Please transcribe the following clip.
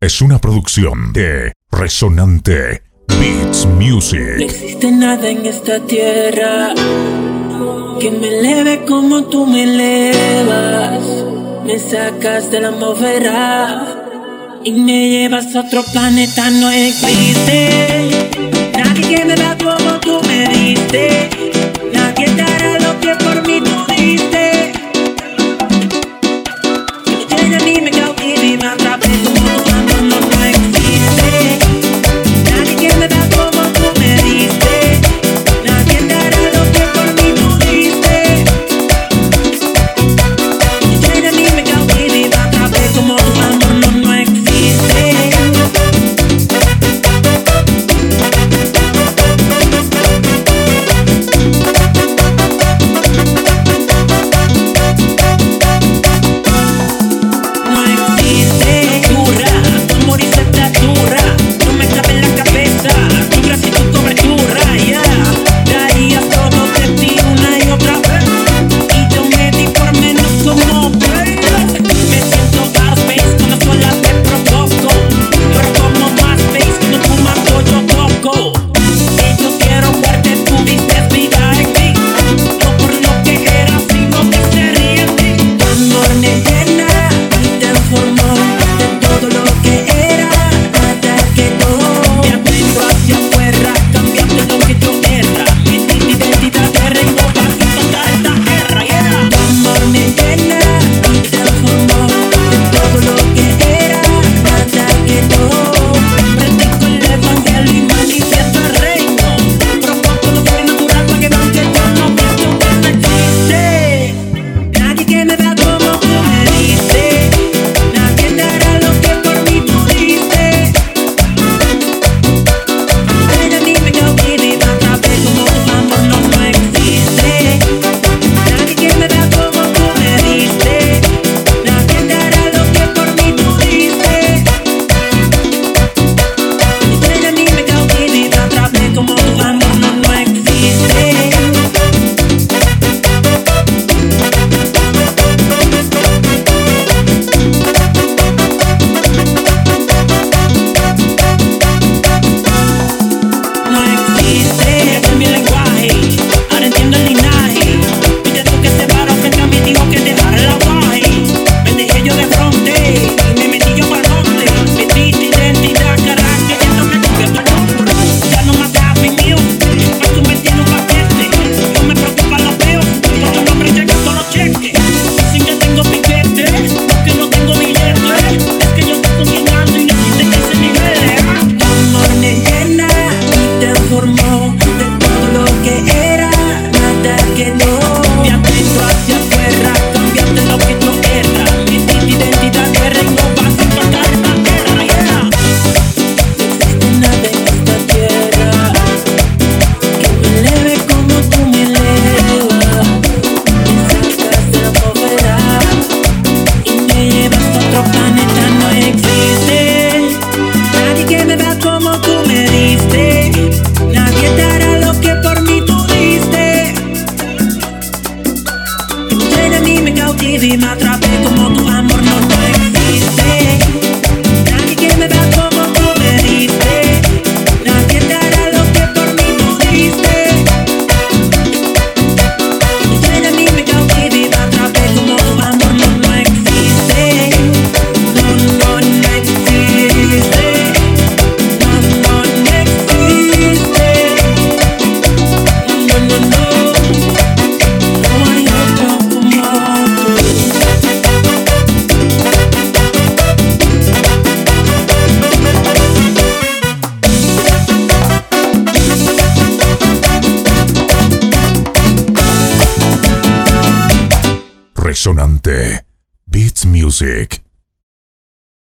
es una producción de Resonante Beats Music. No existe nada en esta tierra que me eleve como tú me elevas. Me sacas de la atmósfera y me llevas a otro planeta. No existe nadie que me da como tú me diste. era nada que no. Me atento hacia vive, me atrapei com moto amor. Beats Music.